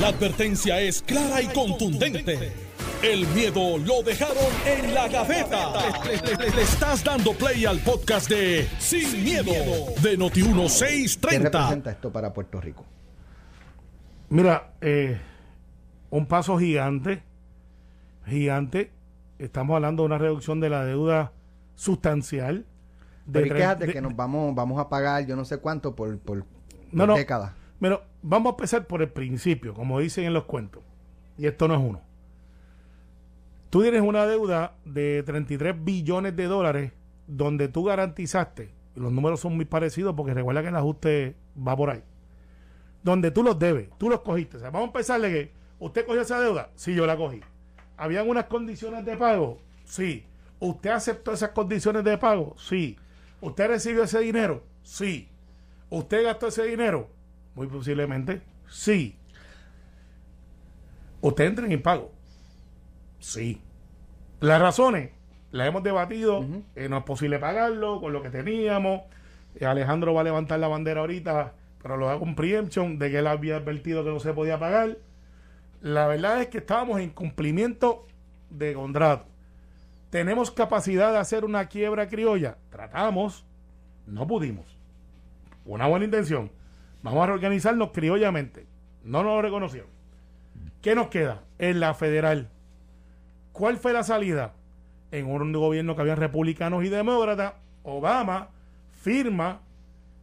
La advertencia es clara y contundente. El miedo lo dejaron en la gaveta. Le, estás dando play al podcast de Sin, miedo, de Noti1630. ¿Qué representa esto para Puerto Rico? Mira, eh, un paso gigante, gigante. Estamos hablando de una reducción de la deuda sustancial. De Pero que nos vamos, vamos a pagar yo no sé cuánto por, por, décadas. Pero vamos a empezar por el principio, como dicen en los cuentos. Y esto no es uno. Tú tienes una deuda de 33 billones de dólares donde tú garantizaste, los números son muy parecidos porque recuerda que el ajuste va por ahí, donde tú los debes, tú los cogiste. O sea, vamos a empezarle que usted cogió esa deuda, sí, yo la cogí. ¿Habían unas condiciones de pago? Sí. ¿Usted aceptó esas condiciones de pago? Sí. ¿Usted recibió ese dinero? Sí. ¿Usted gastó ese dinero? Muy posiblemente, sí. ¿Usted entra en impago? Sí. Las razones las hemos debatido. Eh, no es posible pagarlo con lo que teníamos. Eh, Alejandro va a levantar la bandera ahorita, pero lo hago un preemption de que él había advertido que no se podía pagar. La verdad es que estábamos en cumplimiento de contrato. ¿Tenemos capacidad de hacer una quiebra criolla? Tratamos, no pudimos. Una buena intención Vamos a reorganizarnos criollamente. No nos lo reconocieron. ¿Qué nos queda? En la federal. ¿Cuál fue la salida? En un gobierno que había republicanos y demócratas, Obama firma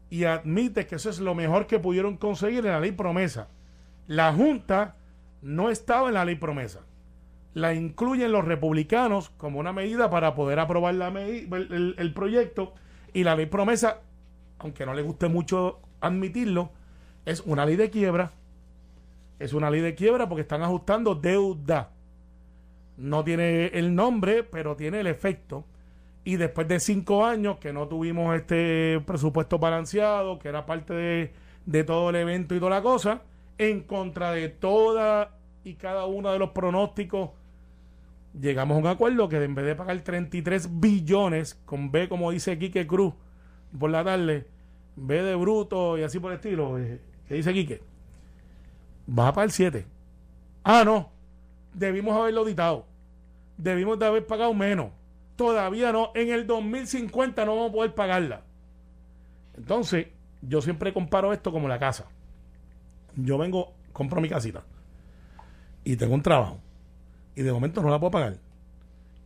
y admite que eso es lo mejor que pudieron conseguir en la ley promesa. La Junta no estaba en la ley promesa. La incluyen los republicanos como una medida para poder aprobar la el, el proyecto y la ley promesa, aunque no le guste mucho admitirlo, es una ley de quiebra. Es una ley de quiebra porque están ajustando deuda. No tiene el nombre, pero tiene el efecto. Y después de cinco años que no tuvimos este presupuesto balanceado, que era parte de, todo el evento y toda la cosa, en contra de toda y cada uno de los pronósticos, llegamos a un acuerdo que en vez de pagar 33 billones, con B como dice Quique Cruz por la tarde, B de bruto y así por el estilo, eh, ¿qué dice Quique? Baja para el 7. Ah, no. Debimos haberlo auditado. Debimos de haber pagado menos. Todavía no. En el 2050 no vamos a poder pagarla. Entonces, yo siempre comparo esto como la casa. Yo vengo, compro mi casita y tengo un trabajo y de momento no la puedo pagar.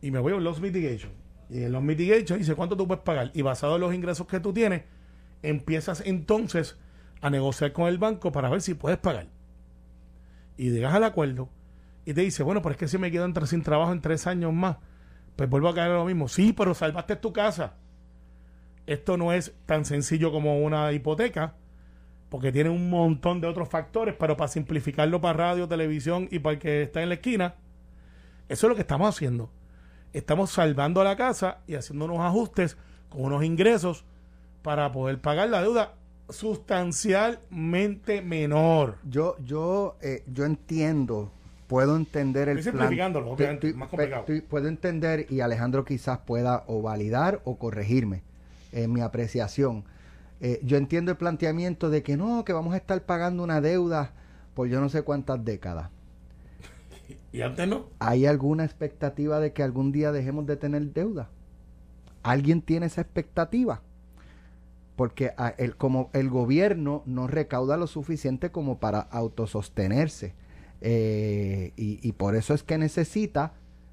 Y me voy a los mitigation. Y en los mitigation dice cuánto tú puedes pagar. Y basado en los ingresos que tú tienes, empiezas entonces a negociar con el banco para ver si puedes pagar. Y llegas al acuerdo y te dice, bueno, pero es que si me quedan sin trabajo en tres años más, pues vuelvo a caer en lo mismo. Sí, pero salvaste tu casa. Esto no es tan sencillo como una hipoteca, porque tiene un montón de otros factores, pero para simplificarlo para radio, televisión y para el que está en la esquina, eso es lo que estamos haciendo. Estamos salvando la casa y haciendo unos ajustes con unos ingresos para poder pagar la deuda sustancialmente menor. Yo, yo, eh, yo entiendo, puedo entender el Estoy plan. obviamente, más complicado. puedo entender y Alejandro quizás pueda o validar o corregirme en mi apreciación. Eh, yo entiendo el planteamiento de que no, que vamos a estar pagando una deuda por yo no sé cuántas décadas. ¿Y antes no? ¿Hay alguna expectativa de que algún día dejemos de tener deuda? ¿Alguien tiene esa expectativa? Porque ah, el, como el gobierno no recauda lo suficiente como para autosostenerse. Eh, y, por eso es que necesita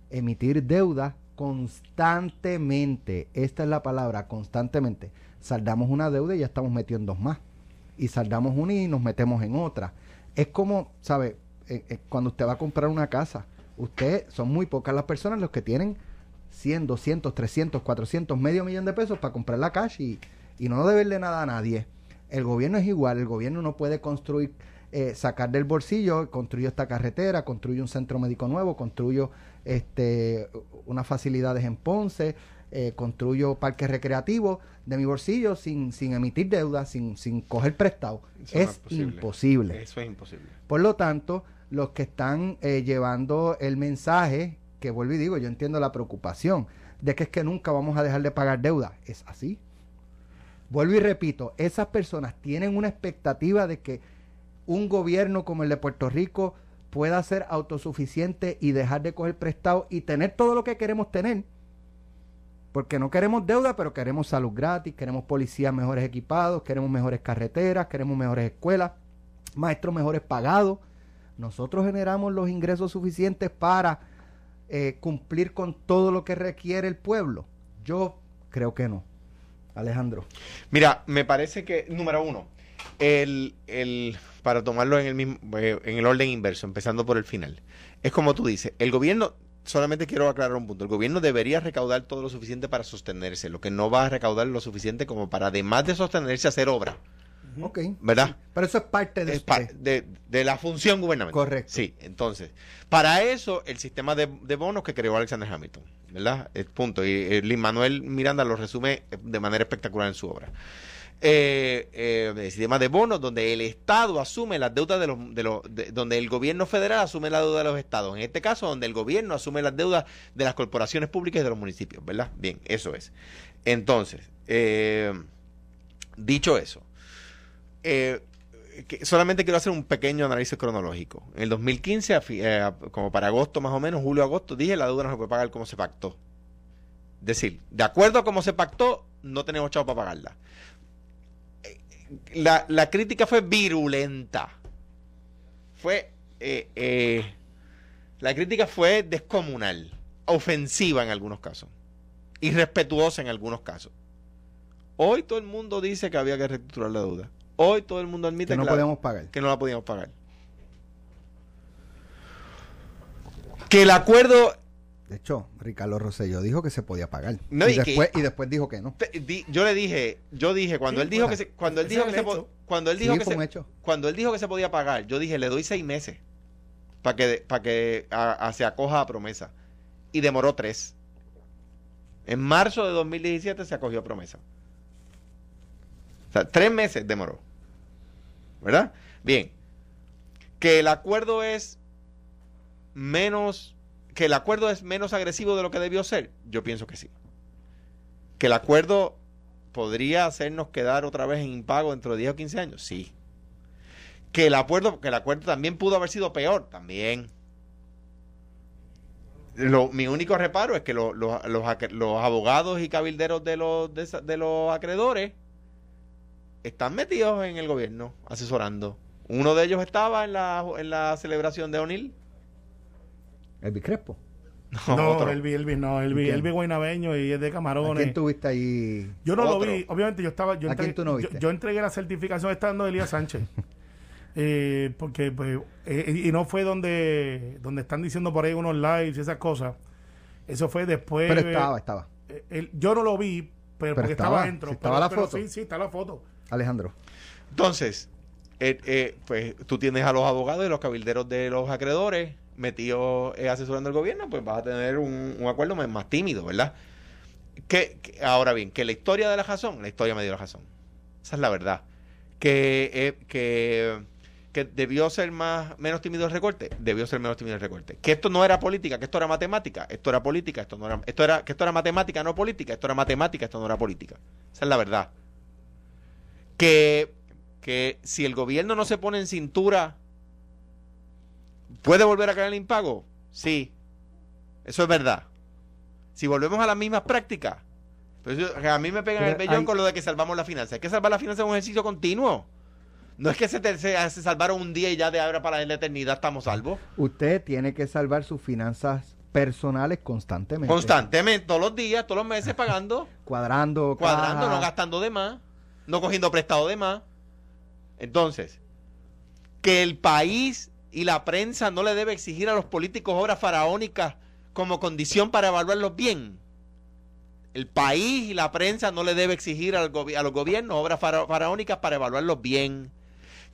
emitir deuda constantemente. Esta es la palabra, constantemente. Saldamos una deuda y ya estamos metiendo más. Y saldamos una y nos metemos en otra. Es como, ¿sabe? Eh, eh, cuando usted va a comprar una casa, usted, son muy pocas las personas los que tienen 100, 200, 300, 400, medio millón de pesos para comprar la cash y, y no deberle nada a nadie. El gobierno es igual, el gobierno no puede construir, eh, sacar del bolsillo, construyo esta carretera, construyo un centro médico nuevo, construyo este, unas facilidades en Ponce, eh, construyo parques recreativos de mi bolsillo sin, sin emitir deuda, sin, sin coger prestado. es, imposible. Eso es imposible. Por lo tanto, los que están eh, llevando el mensaje, que vuelvo y digo, yo entiendo la preocupación de que es que nunca vamos a dejar de pagar deuda. Es así. Vuelvo y repito, esas personas tienen una expectativa de que un gobierno como el de Puerto Rico pueda ser autosuficiente y dejar de coger prestado y tener todo lo que queremos tener. Porque no queremos deuda, pero queremos salud gratis, queremos policías mejores equipados, queremos mejores carreteras, queremos mejores escuelas, maestros mejores pagados. Nosotros generamos los ingresos suficientes para eh, cumplir con todo lo que requiere el pueblo. Yo creo que no. Alejandro. Mira, me parece que, número uno, el, el, para tomarlo en el mismo, eh, en el orden inverso, empezando por el final. Es como tú dices, el gobierno, solamente quiero aclarar un punto, el gobierno debería recaudar todo lo suficiente para sostenerse, lo que no va a recaudar lo suficiente como para, además de sostenerse, hacer obra. Ok. ¿Verdad? Pero eso es parte de, Es pa- de, de la función gubernamental. Correcto. Sí, entonces, para eso el sistema de, de bonos que creó Alexander Hamilton, ¿verdad? El punto. Y eh, Manuel Miranda lo resume de manera espectacular en su obra. Eh, eh, el sistema de bonos donde el Estado asume las deudas de los, de los de- donde el gobierno federal asume la deuda de los estados. En este caso, donde el gobierno asume las deudas de las corporaciones públicas y de los municipios, ¿verdad? Bien, eso es. Entonces, eh, dicho eso, eh, solamente quiero hacer un pequeño análisis cronológico. En el 2015, a fi- eh, como para agosto más o menos, julio-agosto, dije la deuda no se puede pagar como se pactó. Es decir, de acuerdo a cómo se pactó, no tenemos chavo para pagarla. Eh, La, la crítica fue virulenta. Fue. la crítica fue descomunal, ofensiva en algunos casos, irrespetuosa en algunos casos. Hoy todo el mundo dice que había que reestructurar la deuda. Hoy todo el mundo admite que no la- podemos pagar. que no la podíamos pagar. Que el acuerdo, De hecho, Ricardo Rosselló dijo que se podía pagar. No, y, y que- después, y después dijo que no. te- di- yo le dije, yo dije cuando Sí, él dijo que se, cuando él dijo que se, cuando él Sí, dijo que se, hecho. cuando él dijo que se podía pagar, yo dije le doy seis meses para que para que a- a- se acoja a promesa y demoró tres. En marzo de 2017 se acogió a promesa. O sea, tres meses demoró. ¿Verdad? Bien. Que el acuerdo es menos. Que el acuerdo es menos agresivo de lo que debió ser. Yo pienso que sí. Que el acuerdo podría hacernos quedar otra vez en impago dentro de 10 o 15 años. Sí. Que el acuerdo, que el acuerdo también pudo haber sido peor. También. Lo- mi único reparo es que lo- los- los abogados y cabilderos de los, de los acreedores están metidos en el gobierno, asesorando. Uno de ellos estaba en la, en la celebración de O'Neill. El Crespo. No, otro. Elvi, Elvi, no, Elvi. Elvi Guaynabeño y es de ¿A Camarones. quién tuviste ahí? Yo no Otro. lo vi, obviamente yo estaba, yo, ¿A quién entregué, tú no viste? yo entregué la certificación estando de Elías Sánchez. Eh, porque pues, eh, y no fue donde, donde están diciendo por ahí unos lives y esas cosas. Eso fue después. Pero estaba, estaba. eh, él- yo no lo vi, pero, Pero porque estaba, estaba, adentro. si estaba pero- la pero foto. Sí, sí, está la foto. Alejandro. Entonces, eh, eh, pues tú tienes a los abogados y los cabilderos de los acreedores metidos eh, asesorando al gobierno, pues vas a tener un, acuerdo más, tímido, ¿verdad? Que, ahora bien, que la historia de la razón, la historia me dio la razón. Esa es la verdad. Que, que, que debió ser más menos tímido el recorte, debió ser menos tímido el recorte. Que esto no era política, que esto era matemática, esto era política, esto no era, esto era, que esto era matemática, no política, esto era matemática, esto no era política. Esa es la verdad. Que, que si el gobierno no se pone en cintura, ¿puede volver a caer el impago? Sí. Eso es verdad. Si volvemos a las mismas prácticas, pues a mí me pegan el vellón hay- con lo de que salvamos la finanza. Hay que salvar la finanza es un ejercicio continuo. No es que se, te- se, se salvaron un día y ya de ahora para la eternidad estamos salvos. Usted tiene que salvar sus finanzas personales constantemente. Constantemente, todos los días, todos los meses pagando, Cuadrando, cuadrando, caja. no gastando de más, no cogiendo prestado de más. Entonces, que el país y la prensa no le debe exigir a los políticos obras faraónicas como condición para evaluarlos bien. El país y la prensa no le debe exigir al a los gobiernos obras fara- faraónicas para evaluarlos bien.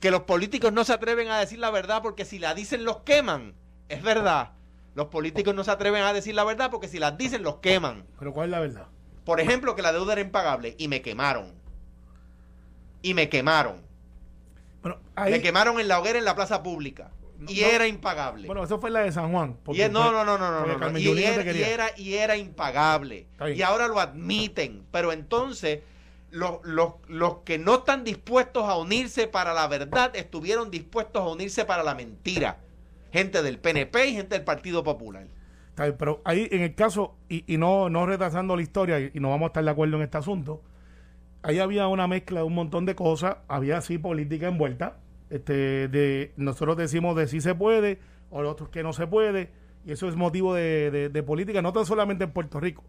Que los políticos no se atreven a decir la verdad porque si la dicen los queman. Es verdad. Los políticos no se atreven a decir la verdad porque si las dicen los queman. Pero ¿cuál es la verdad? Por ejemplo, que la deuda era impagable y me quemaron. Y me quemaron. Bueno, ahí, Me quemaron en la hoguera en la plaza pública. Y No, era impagable. bueno, eso fue la de San Juan. y es- no, no, no, no, no, Y, era, y era- y era impagable. Y ahora lo admiten. Pero entonces, los, los, los que no están dispuestos a unirse para la verdad estuvieron dispuestos a unirse para la mentira. Gente del PNP y gente del Partido Popular. Está bien, Pero ahí, en el caso, y, y no, no retrasando la historia, y, y no vamos a estar de acuerdo en este asunto, ahí había una mezcla de un montón de cosas, había así política envuelta, este, de nosotros decimos de sí se puede, o los otros que no se puede, y eso es motivo de, de- de política, no tan solamente en Puerto Rico,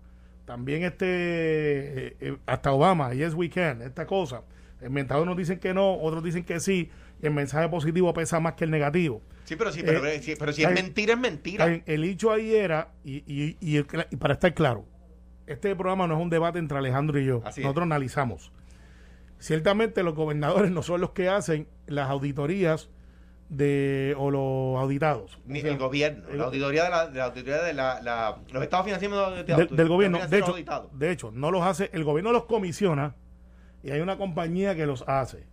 también este, eh, eh, hasta Obama, yes we can, esta cosa. Inventados unos dicen que no, otros dicen que sí, y el mensaje positivo pesa más que el negativo. Sí, pero sí, pero, Eh, pero si es mentira, es mentira. Bien, El hecho ahí era, y, y- el y para estar claro, este programa no es un debate entre Alejandro y yo. Así es. Nosotros analizamos. Ciertamente los gobernadores no son los que hacen las auditorías de o los auditados. Ni O sea, el gobierno, el- la auditoría de la, de la auditoría de la, la- los estados financieros de- de- del, del gobierno. los De hecho, auditados. de hecho, no los hace, el gobierno los comisiona y hay una compañía que los hace.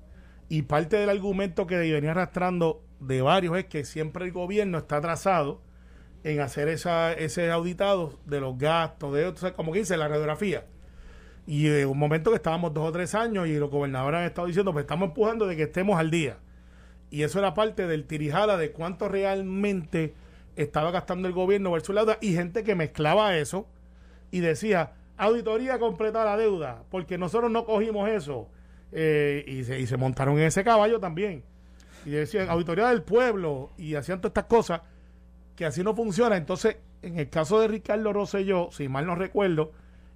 Y parte del argumento que venía arrastrando de varios es que siempre el gobierno está atrasado en hacer esa, ese auditado de los gastos, de o como que dice, la radiografía. Y de un momento que estábamos dos o tres años y los gobernadores han estado diciendo, pues estamos empujando de que estemos al día. Y eso era parte del tirijala de cuánto realmente estaba gastando el gobierno versus la deuda y gente que mezclaba eso y decía, auditoría completa la deuda, porque nosotros no cogimos eso. Eh, y, se, y se montaron en ese caballo también. Y decían, auditoría del pueblo, y hacían todas estas cosas, que así no funciona. Entonces, en el caso de Ricardo Rosselló, si mal no recuerdo,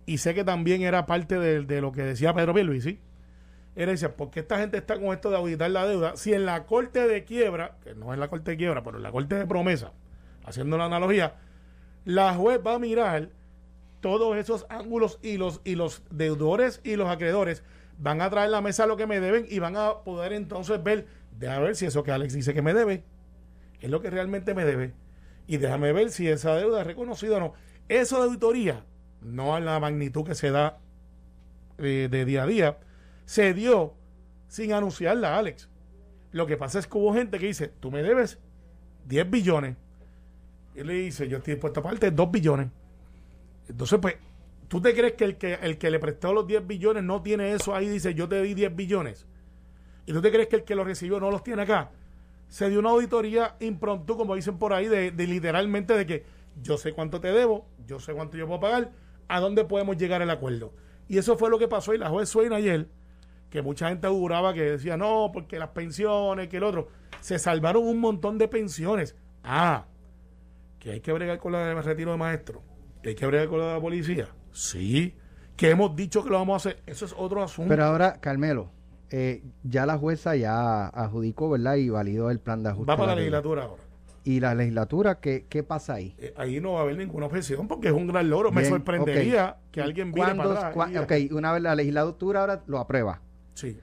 y sé que también era parte de, de lo que decía Pedro Pierluisi, era decir, ¿por qué esta gente está con esto de auditar la deuda? Si en la corte de quiebra, que no es la corte de quiebra, pero en la corte de promesa, haciendo la analogía, la juez va a mirar todos esos ángulos y los, y los deudores y los acreedores van a traer a la mesa lo que me deben y van a poder entonces ver, de ver si eso que Alex dice que me debe es lo que realmente me debe. Y déjame ver si esa deuda es reconocida o no. Eso de auditoría, no a la magnitud que se da eh, de día a día, se dio sin anunciarla, Alex. Lo que pasa es que hubo gente que dice, tú me debes 10 billones. Y le dice, yo estoy dispuesto a pagarte 2 billones. Entonces, pues, ¿tú te crees que el que, el que le prestó los 10 billones no tiene eso ahí? Dice, yo te di 10 billones. ¿Y tú te crees que el que los recibió no los tiene acá? Se dio una auditoría impromptu, como dicen por ahí, de, literalmente de que yo sé cuánto te debo, yo sé cuánto yo puedo pagar, a dónde podemos llegar al acuerdo. Y eso fue lo que pasó y la juez Swain ayer, que mucha gente auguraba que decía, no, porque las pensiones, que el otro, se salvaron un montón de pensiones. Ah, que hay que bregar con la de retiro de maestro, que hay que bregar con la de la policía. Sí, que hemos dicho que lo vamos a hacer. Eso es otro asunto. Pero ahora, Carmelo, eh, ya la jueza ya adjudicó, ¿verdad? Y validó el plan de ajuste. Va para la legislatura ahora. Y la legislatura, ¿qué, qué pasa ahí? Eh, ahí no va a haber ninguna objeción porque es un gran logro. Me sorprendería que alguien vire ¿Cuándo- para atrás. y ok, una vez la legislatura ahora lo aprueba. Sí.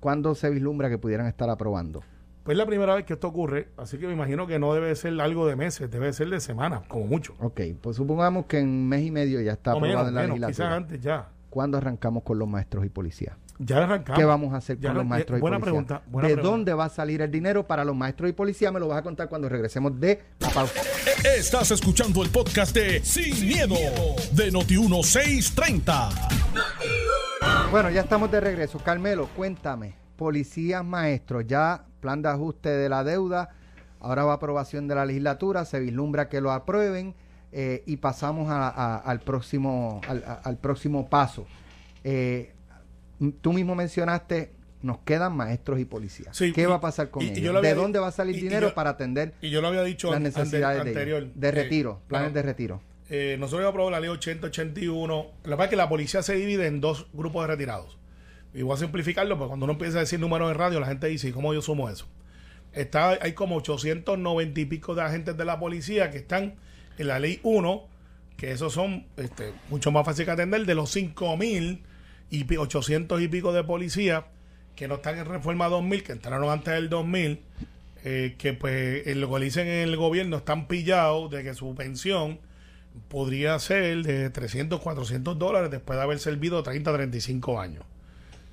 ¿Cuándo se vislumbra que pudieran estar aprobando? Pues es la primera vez que esto ocurre, así que me imagino que no debe ser algo de meses, debe ser de semanas, como mucho. Ok, pues supongamos que en mes y medio ya está aprobado en la menos, quizás legislatura. antes ya. ¿Cuándo arrancamos con los maestros y policías? Ya arrancamos. ¿Qué vamos a hacer Ya con los maestros y buena policías? pregunta, buena ¿De pregunta. dónde va a salir el dinero para los maestros y policías? Me lo vas a contar cuando regresemos de la pausa. Estás escuchando el podcast de Sin, miedo, de Noti1630. Bueno, ya estamos de regreso. Carmelo, cuéntame. Policías, maestros, ya plan de ajuste de la deuda, ahora va a aprobación de la legislatura, se vislumbra que lo aprueben eh, y pasamos a- a- al, próximo, al, a- al próximo paso. Eh, tú mismo mencionaste, nos quedan maestros y policías. Sí, ¿Qué y- va a pasar con y- ellos? ¿De había dónde va a salir dinero yo- para atender Y yo lo había dicho las necesidades ante- de, ellos? anterior. de Eh, retiro, planes de retiro? eh, nosotros hemos aprobado la ley 8081. Lo que pasa es que la policía se divide en dos grupos de retirados. Y voy a simplificarlo, porque cuando uno empieza a decir números en radio, la gente dice, ¿y cómo yo sumo eso? Está, hay como 890 y pico de agentes de la policía que están en la ley 1, que esos son este, mucho más fácil que atender, de los 5.000 y pi- 800 y pico de policías que no están en reforma 2000, que entraron antes del 2000, eh, que pues lo que dicen en el gobierno están pillados de que su pensión podría ser de 300, 400 dólares después de haber servido 30, 35 años.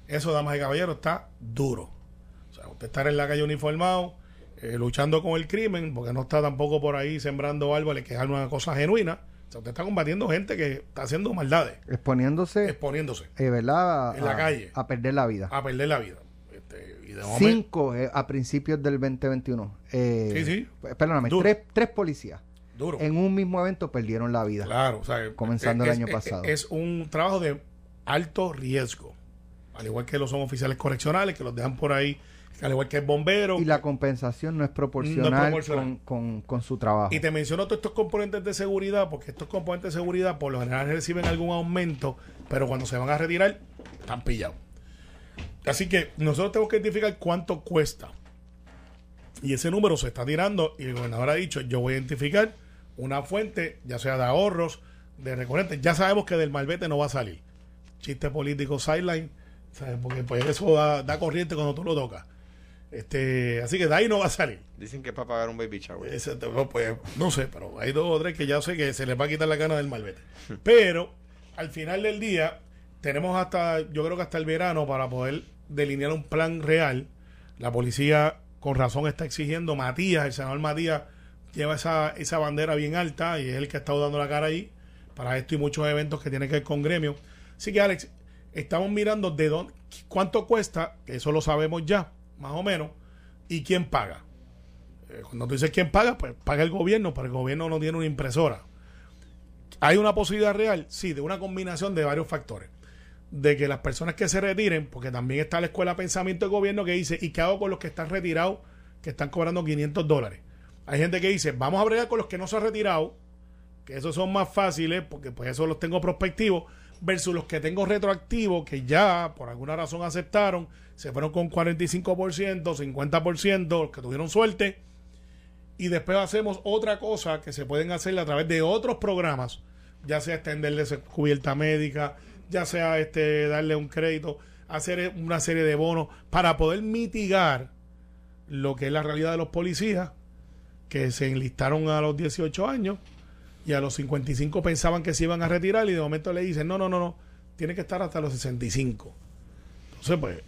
Eso, damas y caballeros, está duro. O sea, usted estar en la calle uniformado, eh, luchando con el crimen, porque no está tampoco por ahí sembrando árboles, que es una cosa genuina, O sea, usted está combatiendo gente que está haciendo maldades, Exponiéndose, exponiéndose eh, ¿verdad? En la A- calle. A perder la vida. a perder la vida. Este, y de Cinco eh, a principios del 2021. Eh, Sí, sí. pues, Perdóname, Duro. tres, tres policías duro. en un mismo evento perdieron la vida. Claro, o sea, Comenzando el año es- pasado. Es un trabajo de alto riesgo. Al igual que lo son oficiales correccionales, que los dejan por ahí, al igual que el bombero. Y la compensación no es proporcional, No es proporcional. Con, con- con su trabajo. Y te menciono todos estos componentes de seguridad, porque estos componentes de seguridad por lo general reciben algún aumento, pero cuando se van a retirar, están pillados. Así que nosotros tenemos que identificar cuánto cuesta. Y ese número se está tirando y el gobernador ha dicho, yo voy a identificar una fuente, ya sea de ahorros, de recurrentes. Ya sabemos que del malvete no va a salir. Chiste político sideline, ¿sabes? porque pues eso da, da corriente cuando tú lo tocas. Este, así que de ahí no va a salir. Dicen que es para pagar un baby shower. Ese no, pues, no sé, pero hay dos o tres que ya sé que se les va a quitar la gana del malvete. Pero al final del día, tenemos hasta, yo creo que hasta el verano para poder delinear un plan real. La policía, con razón, está exigiendo. Matías, el senador Matías, lleva esa, esa bandera bien alta y es el que ha estado dando la cara ahí para esto y muchos eventos que tienen que ver con gremio. Así que, Alex, estamos mirando de dónde, cuánto cuesta, que eso lo sabemos ya, más o menos, y quién paga. Eh, Cuando tú dices quién paga, pues paga el gobierno, pero el gobierno no tiene una impresora. ¿Hay una posibilidad real? Sí, de una combinación de varios factores. De que las personas que se retiren, porque también está la escuela de pensamiento del gobierno que dice, ¿y qué hago con los que están retirados, que están cobrando 500 dólares? Hay gente que dice, vamos a bregar con los que no se han retirado, que esos son más fáciles, porque pues eso los tengo prospectivos, versus los que tengo retroactivos, que ya por alguna razón aceptaron, se fueron con 45%, 50%, los que tuvieron suerte, y después hacemos otra cosa que se pueden hacer a través de otros programas, ya sea extenderle esa cubierta médica, ya sea este darle un crédito, hacer una serie de bonos para poder mitigar lo que es la realidad de los policías que se enlistaron a los 18 años y a los 55 pensaban que se iban a retirar y de momento le dicen, no, no, no, no, tiene que estar hasta los 65. Entonces, pues,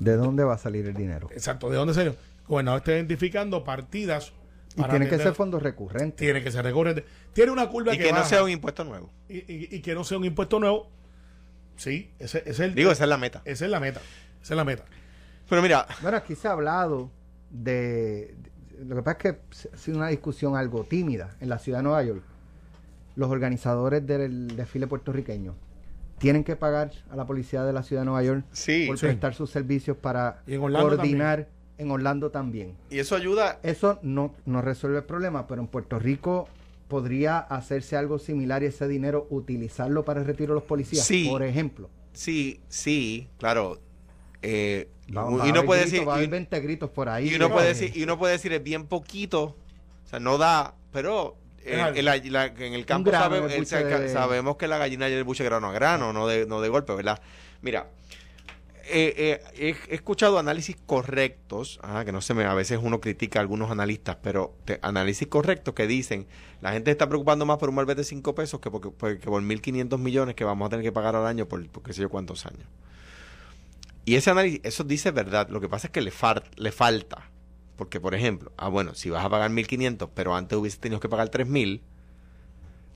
¿De dónde va a salir el dinero? exacto, ¿de dónde salió? El gobernador está identificando partidas. Y tiene que ser fondos recurrentes. Tiene que ser recurrente. Tiene una curva Y que, que no baja. sea un impuesto nuevo. y, y- y que no sea un impuesto nuevo. Sí, ese, ese es el, Digo, esa es la meta. esa es la meta. Esa es la meta. Pero mira, Bueno, aquí se ha hablado de, de- Lo que pasa es que ha sido una discusión algo tímida en la ciudad de Nueva York. Los organizadores del desfile puertorriqueño tienen que pagar a la policía de la ciudad de Nueva York sí. por sí. prestar sus servicios para Y en Orlando coordinar en Orlando también. Y eso ayuda. Eso no, no resuelve el problema, pero en Puerto Rico podría hacerse algo similar y ese dinero utilizarlo para el retiro de los policías, Sí. por ejemplo. Sí, sí, claro. Eh, Va- y va uno puede decir. va a haber y- 20 gritos por ahí. Y uno, no, puede decir, y uno puede decir, es bien poquito, o sea, no da, pero eh, en, la- la- en el campo sabe- el- de- sabemos que la gallina y el buche grano a grano, no de, no de golpe, ¿verdad? Mira, eh, eh, he, escuchado análisis correctos, ajá, que no sé, me- a veces uno critica a algunos analistas, pero te- análisis correctos que dicen, la gente está preocupando más por un malvete de 5 pesos que, porque, porque- que por 1.500 millones que vamos a tener que pagar al año por, por qué sé yo cuántos años. Y ese análisis, eso dice verdad. Lo que pasa es que le, far- le falta. Porque, por ejemplo, ah, bueno, si vas a pagar 1.500, pero antes hubiese tenido que pagar 3.000,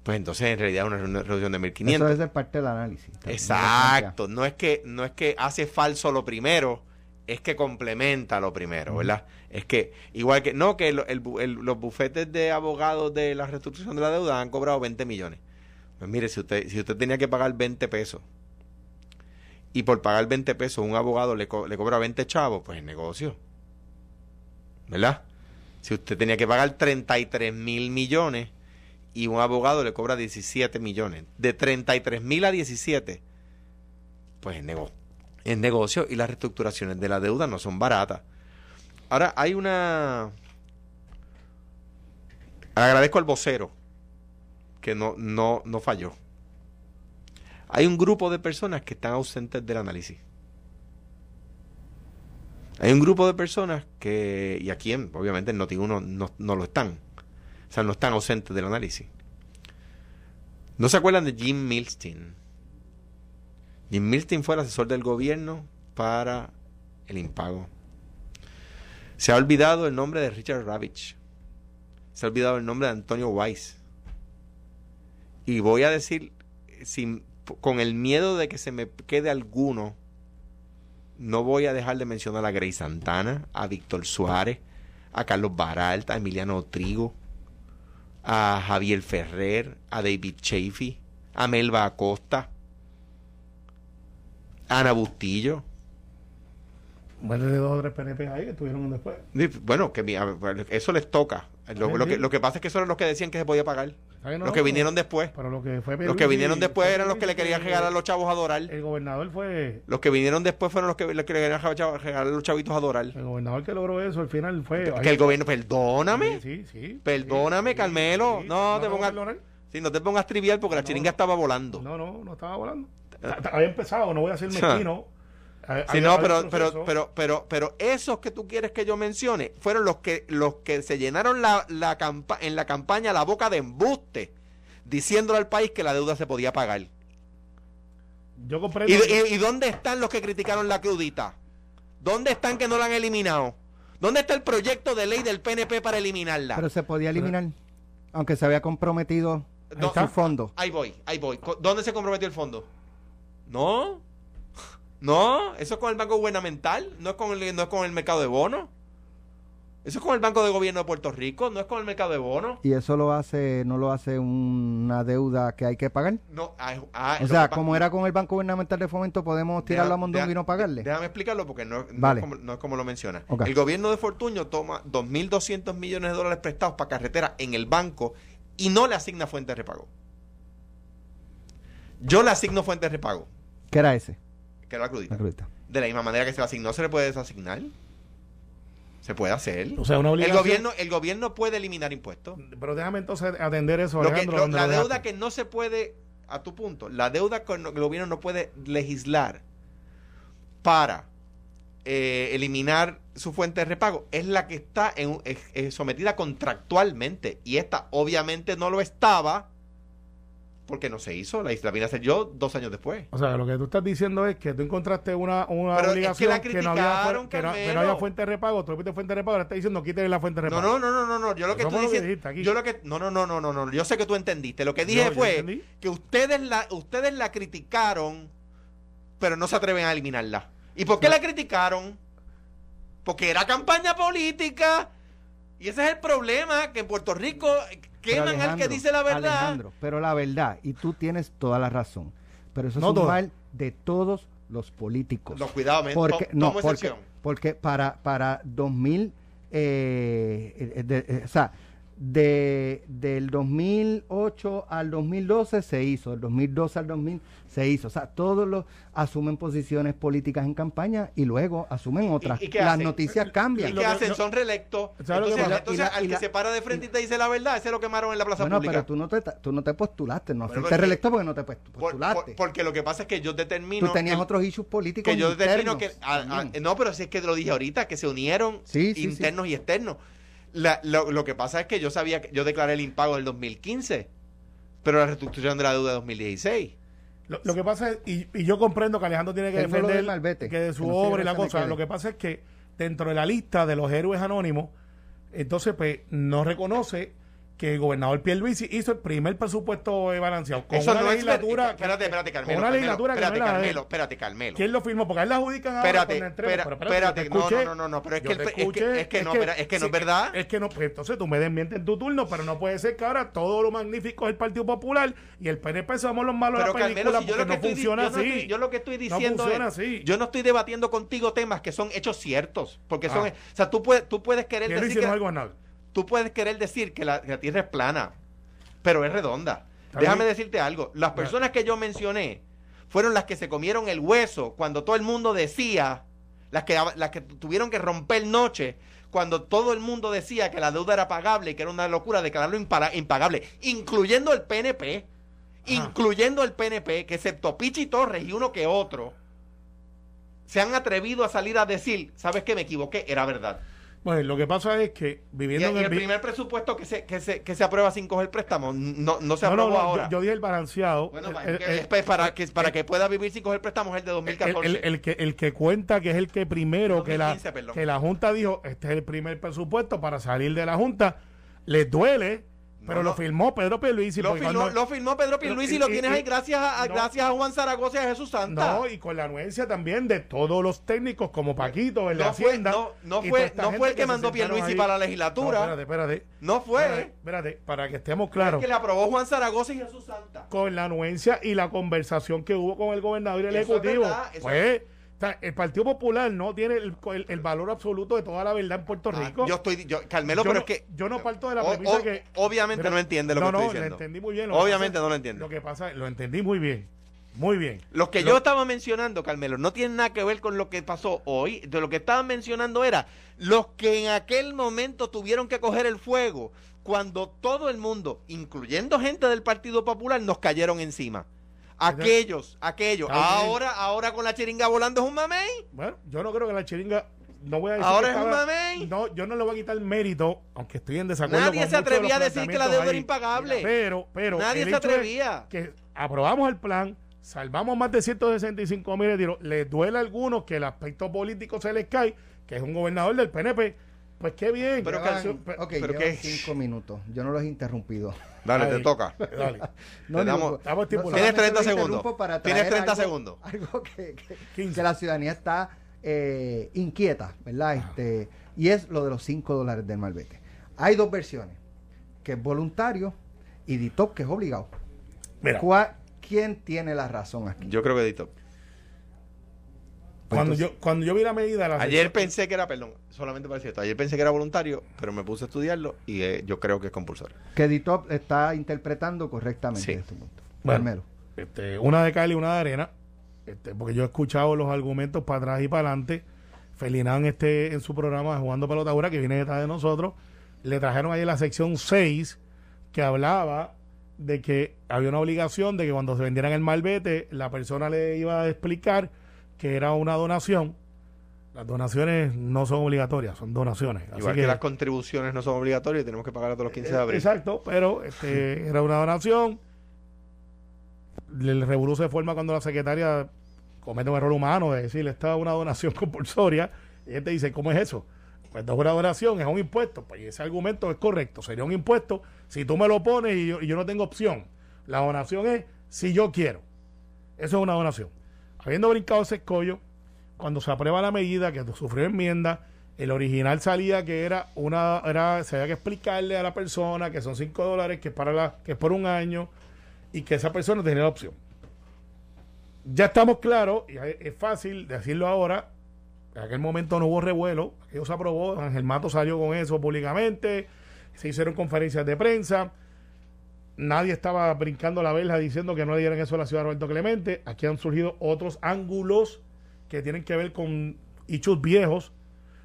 pues entonces en realidad es una reducción de Eso 1.500. debe ser parte del análisis. Exacto. No es que no es que hace falso lo primero, es que complementa lo primero, ¿verdad? Es que, igual que, no, que el- el el- los bufetes de abogados de la reestructuración de la deuda han cobrado 20 millones. Pues mire, si usted, si usted tenía que pagar 20 pesos y por pagar 20 pesos un abogado le, co- le cobra 20 chavos, pues es negocio. ¿Verdad? Si usted tenía que pagar 33 mil millones y un abogado le cobra 17 millones, de 33 mil a 17, pues es, nego- es negocio y las reestructuraciones de la deuda no son baratas. Ahora hay una... Agradezco al vocero que no, no, no falló. Hay un grupo de personas que están ausentes del análisis. Hay un grupo de personas que, y aquí en- obviamente en Noti1 no, no lo están. O sea, no están ausentes del análisis. ¿No se acuerdan de Jim Milstein? Jim Milstein fue el asesor del gobierno para el impago. Se ha olvidado el nombre de Richard Ravitch. Se ha olvidado el nombre de Antonio Weiss. y voy a decir, sin, con el miedo de que se me quede alguno, no voy a dejar de mencionar a Grey Santana, a Víctor Suárez, a Carlos Baralta, a Emiliano Trigo, a Javier Ferrer, a David Chafee, a Melba Acosta, a Ana Bustillo. Bueno, de dos o tres PNP ahí que estuvieron después. Bueno, que eso les toca. Lo, que, lo que pasa es que son los que decían que se podía pagar. No, Los que vinieron después. Pero lo que fue Los que vinieron después eran los que le querían regalar a los chavos a adorar. El gobernador fue. Los que vinieron después fueron los que, le querían regalar a los chavitos a adorar. El gobernador que logró eso al final fue. Que el gobierno, perdóname. Sí, sí. sí. Perdóname, Sí, Carmelo. sí, No, te pongas-. Si no te pongas trivial porque la chiringa estaba volando. No, no, no estaba volando. Había empezado, no voy a ser mezquino. Sí, no, pero, pero, pero, pero, pero esos que tú quieres que yo mencione fueron los que, los que se llenaron la, la campa en la campaña la boca de embuste, diciéndole al país que la deuda se podía pagar. Yo comprendo. ¿Y, y, y dónde están los que criticaron la crudita? ¿Dónde están que no la han eliminado? ¿Dónde está el proyecto de ley del PNP para eliminarla? Pero se podía eliminar, aunque se había comprometido No, el fondo. Ahí voy, ahí voy. ¿Dónde se comprometió el fondo? No. No, eso es con el Banco Gubernamental, no es con el, no es con el mercado de bonos. Eso es con el Banco de Gobierno de Puerto Rico, no es con el mercado de bonos. Y eso lo hace, no lo hace una deuda que hay que pagar. No, ah, ah, O sea, como era con el Banco Gubernamental de Fomento, podemos tirar Deja- la mondonga deja- y no pagarle. Déjame explicarlo porque no, no es, como, no es como lo menciona. El gobierno de Fortuño toma 2.200 millones de dólares prestados para carretera en el banco y no le asigna fuente de repago. Yo le asigno fuente de repago, ¿Qué era ese? Que era la crudita. La crudita. De la misma manera que se le asignó, se le puede desasignar. Se puede hacer. O sea, una El obligación. gobierno, el gobierno puede eliminar impuestos. Pero déjame entonces atender eso. Lo que- Alejandro, lo- donde la lo deuda que no se puede, a tu punto, la deuda que el gobierno no puede legislar para eh, eliminar su fuente de repago es la que está en un- es- es sometida contractualmente y esta obviamente no lo estaba porque no se hizo, la, la vine a hacer yo dos años después. O sea, lo que tú estás diciendo es que tú encontraste una, una Pero es que obligación la que, no había, que, no, que no había fuente de repago. Tú repites fuente de repago, ahora estás diciendo quítale la fuente de No, repago. no, no, no, no, no, yo lo que fue lo dijiste yo lo que, no, no, no, no, no, no, yo sé que tú entendiste. Lo que dije yo fue que ustedes la, ustedes la criticaron, pero no se atreven a eliminarla. ¿Y por qué la criticaron? Porque era campaña política. Y ese es el problema, que en Puerto Rico queman al que dice la verdad. Alejandro, pero la verdad, y tú tienes toda la razón, pero eso No es un toda. mal de todos los políticos. No, cuidado, me porque, to- no, porque, porque para, para 2000, eh, eh, de- eh, o sea, de, del 2008 al 2012 se hizo, del 2012 al 2000 se hizo, o sea, todos los asumen posiciones políticas en campaña y luego asumen otras. ¿Y- y qué Las hacen? noticias cambian. ¿Y qué que- hacen? Son reelectos. ¿Sabes lo que Entonces, entonces la- al que la- se para de frente y te dice la verdad, ese lo quemaron en la plaza Bueno, pública. pero tú no te, tú no te postulaste, no Bueno, fuiste pero- reelecto porque no te post- Por- postulaste. por- porque lo que pasa es que yo determino. tú tenías el- otros issues políticos que yo determino internos que a- a- también. no pero si es que lo dije ahorita que se unieron Sí, sí, internos y externos La- lo, lo que pasa es que yo sabía que yo declaré el impago del 2015 pero la reestructuración de la deuda de 2016 Lo, lo que pasa es, y, y yo comprendo que Alejandro tiene que defender Malvete, que de su que no se obra y la cosa. Lo que pasa es que dentro de la lista de los héroes anónimos, entonces pues no reconoce que el gobernador Pierluisi hizo el primer presupuesto balanceado con eso una no legislatura es espérate espérate Carmelo una Carmelo, legislatura que no espérate es la de él. Carmelo espérate Carmelo ¿Quién lo firmó? Porque él la adjudican ahora con el pero espérate, yo te no, no, no, no, pero es yo que el es que- escuché, es que no, es que no es verdad. Es que no, pues, entonces tú me desmientes en tu turno, pero no puede ser que ahora todo lo magnífico es el Partido Popular y el PNP somos los malos pero de la Carmelo película yo porque lo que no estoy, funciona yo no así. estoy- yo lo que estoy No diciendo es así. yo no estoy debatiendo contigo temas que son hechos ciertos porque son Ah. o sea tú puedes tú puedes querer decir no que. Tú puedes querer decir que la, que la tierra es plana, pero es redonda. Déjame decirte algo. Las personas que yo mencioné fueron las que se comieron el hueso cuando todo el mundo decía, las que, las que tuvieron que romper noche, cuando todo el mundo decía que la deuda era pagable y que era una locura declararlo impagable, incluyendo el PNP, incluyendo el PNP, que excepto Pichi Torres y uno que otro, se han atrevido a salir a decir, ¿sabes qué? Me equivoqué, era verdad. Bueno, lo que pasa es que viviendo y en el primer presupuesto que se, que se, que se aprueba sin coger préstamo no, no se no, aprobó no, ahora. Yo, yo dije el balanceado. bueno, el- pa- el- que- el- es pa- para, que, para que pueda vivir sin coger préstamo es el de el, 2014. el- que, el que cuenta que es el que primero que, la, 2015, perdón. que la Junta dijo, este es el primer presupuesto para salir de la Junta, les duele Pero No, lo firmó Pedro Pierluisi. Lo firmó, cuando- lo firmó Pedro Pierluisi y Pero, lo y- tienes y- ahí gracias a, no. gracias a Juan Zaragoza y a Jesús Santa. No, y con la anuencia también de todos los técnicos como Paquito, el de No fue- Hacienda. no- no y fue- no fue el que se mandó Pierluisi ahí. para la legislatura. No, espérate, espérate. No fue. Espérate, espérate, para que estemos claros. Es que le aprobó Juan Zaragoza y Jesús Santa. Con la anuencia y la conversación que hubo con el gobernador y el Eso es ejecutivo. verdad, eso pues, o sea, el Partido Popular no tiene el, el- el valor absoluto de toda la verdad en Puerto Ah, Rico. yo estoy, yo, Carmelo, Yo pero no- es que. yo no parto de la O- premisa o- que- Obviamente no entiende lo no, que estoy no, diciendo. lo entendí muy bien. Obviamente pasa- no lo entiende. Lo que pasa, lo entendí muy bien. Muy bien. Lo que Lo- yo estaba mencionando, Carmelo, no tiene nada que ver con lo que pasó hoy. De lo que estaban mencionando era los que en aquel momento tuvieron que coger el fuego cuando todo el mundo, incluyendo gente del Partido Popular, nos cayeron encima. Aquellos, aquellos. Ahora, ahora con la chiringa volando es un mamey. Bueno, yo no creo que la chiringa. No voy a decir Ahora es un mamey. No, yo no le voy a quitar mérito, aunque estoy en desacuerdo Nadie con se atrevía a decir que la deuda era ahí. impagable. Pero, pero. Nadie se atrevía. Que aprobamos el plan, salvamos más de 165 mil retiros. Les duele a algunos que el aspecto político se les cae, que es un gobernador del PNP. Pues qué bien. Pero que- Pe- ok, pero que- cinco minutos. Yo no los he interrumpido. Dale, Ahí. te toca. Dale. No, damos- estamos Tienes 30 lo segundos. para Tienes traer 30 algo- segundos. Algo que, que- 15. que la ciudadanía está eh, inquieta, ¿verdad? Este, y es lo de los 5 dólares del malvete. Hay dos versiones, que es voluntario y DITOP, que es obligado. Mira, ¿Cuál- ¿Quién tiene la razón aquí? Yo creo que edito. cuando, entonces- yo, cuando yo vi la medida. La Ayer pensé que era, perdón, solamente para decir esto, ayer pensé que era voluntario, pero me puse a estudiarlo y eh, yo creo que es compulsorio. Que DITOP está interpretando correctamente Sí. este punto. Bueno. Este, una de cal y una de arena, este, porque yo he escuchado los argumentos para atrás y para adelante. Felinán este, en su programa Jugando Pelota que viene detrás de nosotros, le trajeron ayer la sección 6, que hablaba de que había una obligación de que cuando se vendieran el malvete, la persona le iba a explicar que era una donación. Las donaciones no son obligatorias, son donaciones. Así que, las contribuciones no son obligatorias y tenemos que pagar todos los 15 de abril. Exacto, pero este, era una donación. El revolú se forma cuando la secretaria comete un error humano de decirle esta es una donación compulsoria. Y él te dice, ¿cómo es eso? Pues no es una donación, es un impuesto. Pues ese argumento es correcto. Sería un impuesto si tú me lo pones y yo, y yo no tengo opción. La donación es si yo quiero. Eso es una donación. Habiendo brincado ese escollo, cuando se aprueba la medida que sufrió enmienda, el original salía que era una, era, se había que explicarle a la persona que son 5 dólares, que es para la, que por un año, y que esa persona tenía la opción. Ya estamos claros, y es es fácil decirlo ahora, en aquel momento no hubo revuelo, aquello se aprobó, Ángel Mato salió con eso públicamente, se hicieron conferencias de prensa, nadie estaba brincando la verja diciendo que no le dieran eso a la ciudad de Roberto Clemente, aquí han surgido otros ángulos que tienen que ver con hechos viejos,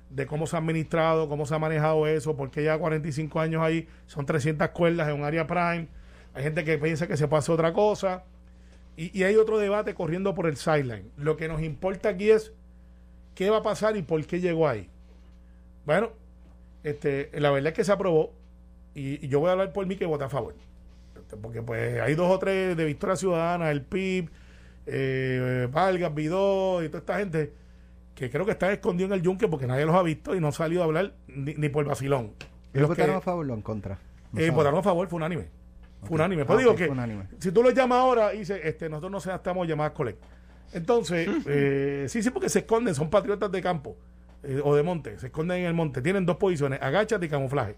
de cómo se ha administrado, cómo se ha manejado eso, porque ya 45 años ahí son 300 cuerdas en un área prime. Hay gente que piensa que se hacer otra cosa. Y, hay otro debate corriendo por el sideline. Lo que nos importa aquí es qué va a pasar y por qué llegó ahí. Bueno, este, la verdad es que se aprobó y, y yo voy a hablar por mí que voté a favor. Este, Porque pues hay dos o tres de Victoria Ciudadana, el PIB, eh, Vargas, Vidó y toda esta gente que creo que están escondidos en el yunque porque nadie los ha visto y no han salido a hablar ni, ni por vacilón. ¿Ellos Los votaron que- a favor o en contra? No eh, votaron a favor, fue unánime. Fue unánime. Ah, Pues digo ok, que unánime. si tú lo llamas ahora y dices, este, nosotros no estamos llamadas collect. Entonces, eh, sí, sí, porque se esconden, son patriotas de campo eh, o de monte, se esconden en el monte. Tienen dos posiciones, agáchate y camuflaje.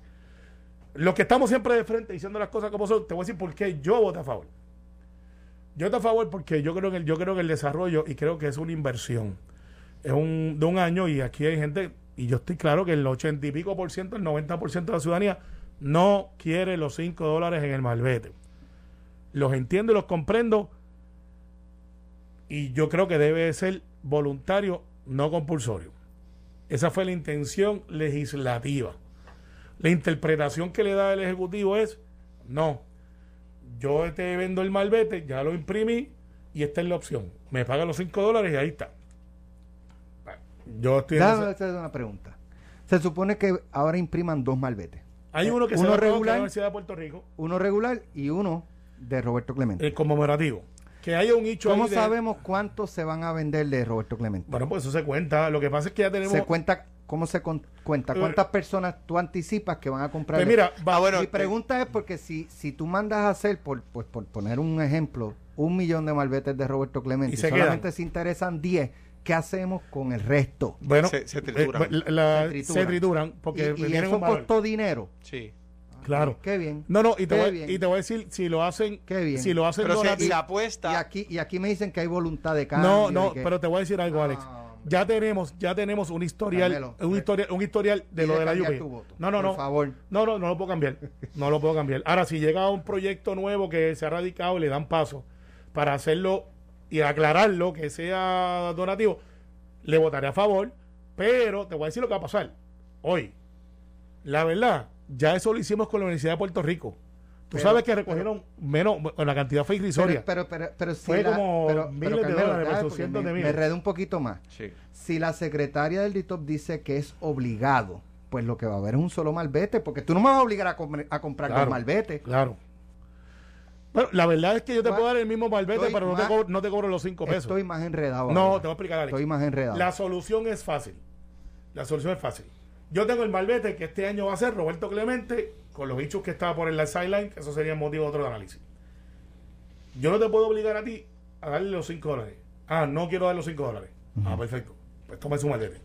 Los que estamos siempre de frente diciendo las cosas como son, te voy a decir por qué yo voté a favor. Yo voté a favor porque yo creo que el, yo creo que el desarrollo y creo que es una inversión. Es un, de un año y aquí hay gente, y yo estoy claro que el ochenta y pico por ciento, el 90 por ciento de la ciudadanía no quiere los 5 dólares en el malvete. Los entiendo y los comprendo. Y yo creo que debe ser voluntario, no compulsorio. Esa fue la intención legislativa. La interpretación que le da el Ejecutivo es, no, yo te vendo el malvete, ya lo imprimí y esta es la opción. Me pagan los 5 dólares y ahí está. Yo estoy en Déjame esa- hacer una pregunta. Se supone que ahora impriman dos malvetes. Hay uno que se uno va a regular, la Universidad de Puerto Rico, Uno regular y uno de Roberto Clemente. el conmemorativo. Que haya un hecho ¿Cómo ahí de- sabemos cuántos se van a vender de Roberto Clemente? Bueno, pues eso se cuenta. Lo que pasa es que ya tenemos... Se cuenta cómo se con- cuenta? ¿Cuántas personas tú anticipas que van a comprar? Pues mira, Ah, bueno, Mi eh, pregunta es porque si, si tú mandas a hacer, por, pues, por poner un ejemplo, un millón de malbetes de Roberto Clemente Y y se solamente quedan. se interesan 10, ¿qué hacemos con el resto? Bueno, Se- se trituran. eh, la- la- Se trituran. se trituran porque y, y eso un valor. costó dinero. Sí. Claro. Qué bien. No, no, y te, voy, bien. y te voy a decir, si lo hacen, Qué bien. si lo hacen Pero se, donativo- se Y apuesta. aquí, y aquí me dicen que hay voluntad de cambio. No, no, que- pero te voy a decir algo, Ah, Alex. Ya tenemos, ya tenemos un historial, un re- historial, un historial de lo de la tu voto, No, no, por no. favor. No, no, no lo puedo cambiar. No lo puedo cambiar. Ahora, si llega un proyecto nuevo que se ha radicado y le dan paso para hacerlo y aclararlo, que sea donativo, le votaré a favor, pero te voy a decir lo que va a pasar. Hoy, la verdad, ya eso lo hicimos con la Universidad de Puerto Rico. Tú Pero- sabes que recogieron menos, bueno, la cantidad fue irrisoria. Pero, pero, pero, pero si Fue la- como pero- miles pero, de dólares cientos me, de me miles. enredé un poquito más. Sí. Si la secretaria del DITOP dice que es obligado, pues lo que va a haber es un solo malvete, porque tú no me vas a obligar a, com- a comprar Claro. dos malbetes. Claro. Bueno, la verdad es que yo te puedo dar el mismo malvete, estoy pero no te, cobro, no te cobro los cinco pesos. Estoy más enredado. No, ahora. te voy a explicar, Alex. Estoy más enredado. La solución es fácil. La solución es fácil. Yo tengo el malvete que este año va a ser Roberto Clemente con los bichos que estaba por el sideline, eso sería motivo de otro análisis. Yo no te puedo obligar a ti a darle los 5 dólares. Ah, no quiero dar los 5 dólares. Ah, perfecto. Pues toma su malvete.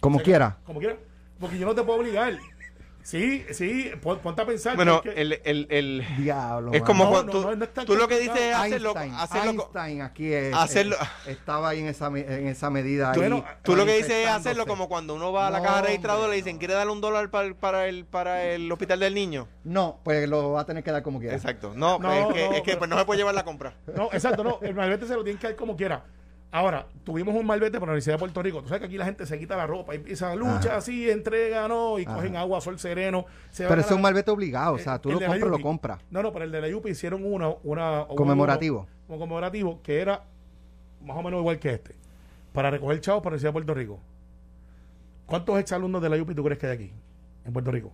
Como O sea, quiera. Como quiera. Porque yo no te puedo obligar. Sí, sí, pon- ponte a pensar. Bueno, porque- el, el, el- Diablo. es como No, cuando no, tú, no, tú lo que dices es hacerlo, hacerlo, Einstein aquí es- hacerlo- eh, estaba ahí en esa, en esa medida. ahí, Bueno, Tú lo que ahí dices es hacerlo como cuando uno va a la No, caja registradora y le dicen, no. ¿quiere darle un dólar para, el- para, el, para el hospital del niño? No, pues lo va a tener que dar como quiera. Exacto. No, No, es que, no, es que pero- pues no se puede llevar la compra. No, exacto, no. El malvete se lo tienen que dar como quiera. Ahora, tuvimos un malvete por la Universidad de Puerto Rico. Tú sabes que aquí la gente se quita la ropa y empieza a lucha Ajá. así, entrega, ¿no? Y Ajá. cogen agua, sol sereno. Se Pero ese es un malvete obligado. O sea, tú lo compras, lo compras. No, no, pero el de la Yupi hicieron una, una uno- Conmemorativo. Como conmemorativo, que era más o menos igual que este. Para recoger chavos para la Universidad de Puerto Rico. ¿Cuántos exalumnos de la Yupi tú crees que hay aquí? En Puerto Rico.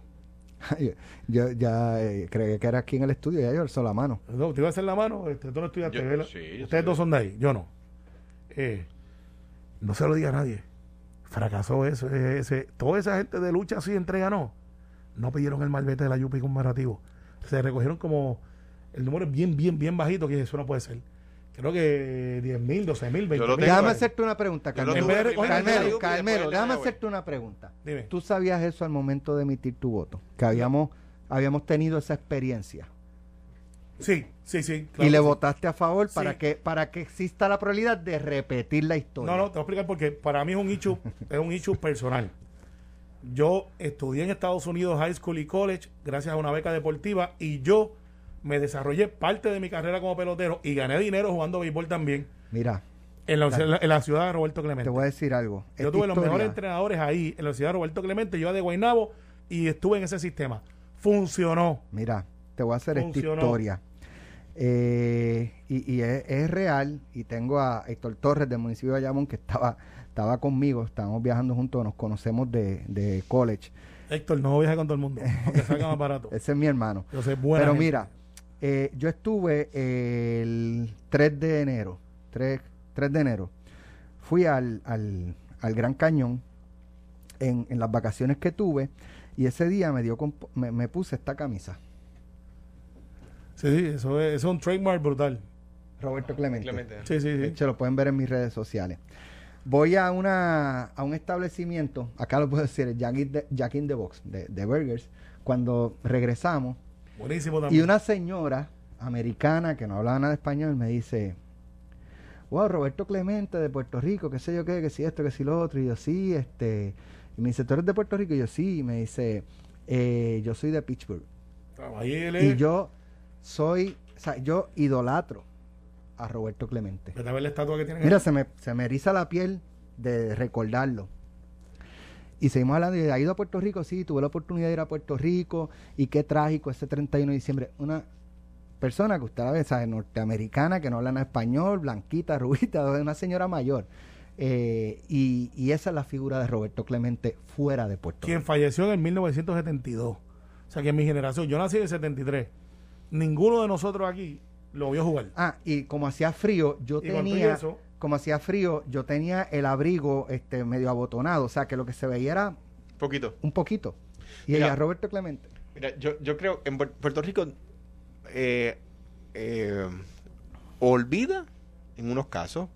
yo ya eh, creí que era aquí en el estudio, ya yo alzó la mano. No, ¿Te iba a hacer la mano? Este, tú no estudiaste, Yo- Ustedes sí. dos son de ahí, yo no. Eh, no se lo diga a nadie. Fracasó eso. Ese, toda esa gente de lucha así entrega no. No pidieron el malvete de la Yupi conmemorativo. Se recogieron como. El número es bien, bien, bien bajito, que eso no puede ser. Creo que 10 mil, 12 mil, 20 Yo lo mil. Déjame ahí. hacerte una pregunta, Carmelo. Carmelo, en la déjame hacerte una pregunta. Dime. ¿Tú sabías eso al momento de emitir tu voto? Que habíamos, habíamos tenido esa experiencia. Sí, sí, sí. claro y le sí. votaste a favor Sí. para que para que exista la probabilidad de repetir la historia. No, no, te voy a explicar porque para mí es un issue, es un issue personal. Yo estudié en Estados Unidos high school y college gracias a una beca deportiva y yo me desarrollé parte de mi carrera como pelotero y gané dinero jugando béisbol también Mira, en la, en la ciudad de Roberto Clemente. te voy a decir algo. Yo Esta tuve los mejores entrenadores ahí en la ciudad de Roberto Clemente, yo de Guaynabo y estuve en ese sistema. Funcionó. Mira, te voy a hacer Funcionó. esta historia. Eh, y y es, es real. Y tengo a Héctor Torres del municipio de Bayamón que estaba, estaba conmigo. Estábamos viajando juntos, nos conocemos de, de college. Héctor, no viaje con todo el mundo, aunque salga más barato. Ese es mi hermano. Yo sé, buena Pero gente. mira, eh, yo estuve el 3 de enero. 3, 3 de enero. Fui al, al, al Gran Cañón en, en las vacaciones que tuve. Y ese día me dio me, me puse esta camisa. Sí, sí, eso es, eso es un trademark brutal. Roberto Clemente. Clemente. Sí, sí, sí. Se lo pueden ver en mis redes sociales. Voy a una a un establecimiento, acá lo puedo decir, Jack in the, Jack in the Box, de, de Burgers. Cuando regresamos, Buenísimo y una señora americana que no hablaba nada de español me dice, wow, Roberto Clemente de Puerto Rico, qué sé yo qué, que si esto, que si lo otro. Y yo, sí, este. Y me dice, ¿tú eres de Puerto Rico? Y yo, sí. Y me dice, "Eh, yo soy de Pittsburgh. Ahí Y yo soy, o sea, yo idolatro a Roberto Clemente. Vete a ver la estatua que tienen Mira, se me, se me eriza la piel de recordarlo. Y seguimos hablando, y ha ido a Puerto Rico, sí, tuve la oportunidad de ir a Puerto Rico, y qué trágico ese 31 de diciembre. Una persona que usted la ve, ¿sabe? norteamericana, que no habla nada español, blanquita, rubita, una señora mayor. Eh, y, y esa es la figura de Roberto Clemente fuera de Puerto Quien Rico. falleció en el 1972. O sea que en mi generación, yo nací en el 73. Ninguno de nosotros aquí lo vio jugar. Ah, y como hacía frío, yo Y tenía, eso- como hacía frío, yo tenía el abrigo este medio abotonado, o sea que lo que se veía era Poquito. un poquito. Y Mira. ella, Roberto Clemente. Mira, yo, yo creo en Puer- Puerto Rico eh, eh, olvida en unos casos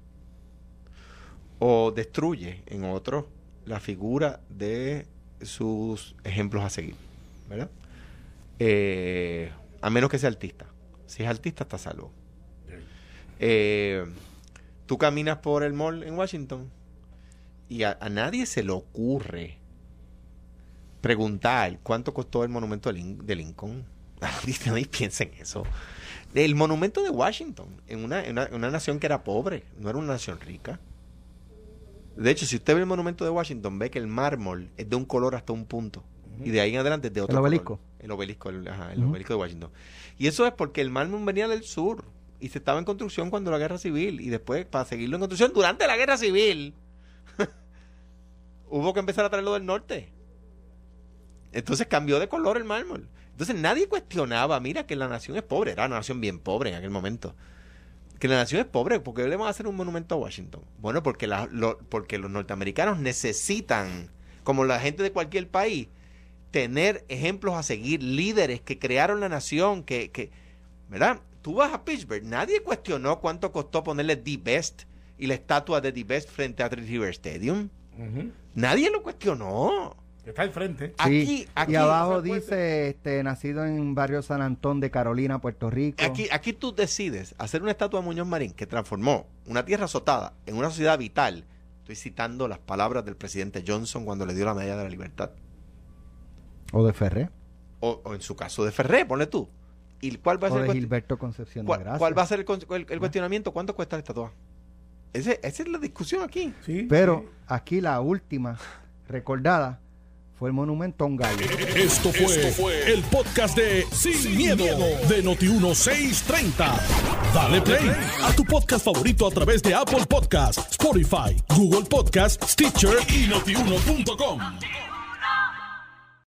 o destruye en otros la figura de sus ejemplos a seguir, ¿verdad? Eh, a menos que sea artista. Si es artista, está salvo. Eh, tú caminas por el mall en Washington y a, a nadie se le ocurre preguntar cuánto costó el monumento de, Lin- de Lincoln. Nadie, nadie piensa en eso. El monumento de Washington, en una, en una, en una nación que era pobre, no era una nación rica. De hecho, si usted ve el monumento de Washington, ve que el mármol es de un color hasta un punto. Y de ahí en adelante es de otro El color. obelisco. El obelisco, el, ajá, el obelisco de Washington. Y eso es porque el mármol venía del sur y se estaba en construcción cuando la guerra civil. Y después, para seguirlo en construcción durante la guerra civil, hubo que empezar a traerlo del norte. Entonces cambió de color el mármol. Entonces nadie cuestionaba, mira que la nación es pobre, era una nación bien pobre en aquel momento. Que la nación es pobre, ¿por qué le van a hacer un monumento a Washington? Bueno, porque, la- lo- porque los norteamericanos necesitan, como la gente de cualquier país, tener ejemplos a seguir, líderes que crearon la nación, que, que ¿verdad? Tú vas a Pittsburgh, nadie cuestionó cuánto costó ponerle The Best y la estatua de The Best frente a Three River Stadium. Nadie lo cuestionó. Está al frente. Aquí, Sí, aquí, y abajo dice, este, nacido en barrio San Antón de Carolina, Puerto Rico. Aquí, aquí tú decides hacer una estatua de Muñoz Marín que transformó una tierra azotada en una sociedad vital. Estoy citando las palabras del presidente Johnson cuando le dio la medalla de la libertad. O de Ferré. O, o en su caso de Ferré, ponle tú. ¿Y cuál va a O ser de el, Gilberto Concepción de cuál, Gracia. cuál va a ser el, el- el cuestionamiento? ¿Cuánto cuesta la estatua? Ese- esa es la discusión aquí. Sí, Pero sí. aquí la última recordada fue el monumento a un gallo. Esto fue, el podcast de Sin, miedo, de Noti1630. Dale play a tu podcast favorito a través de Apple Podcasts, Spotify, Google Podcasts, Stitcher y notiuno.com.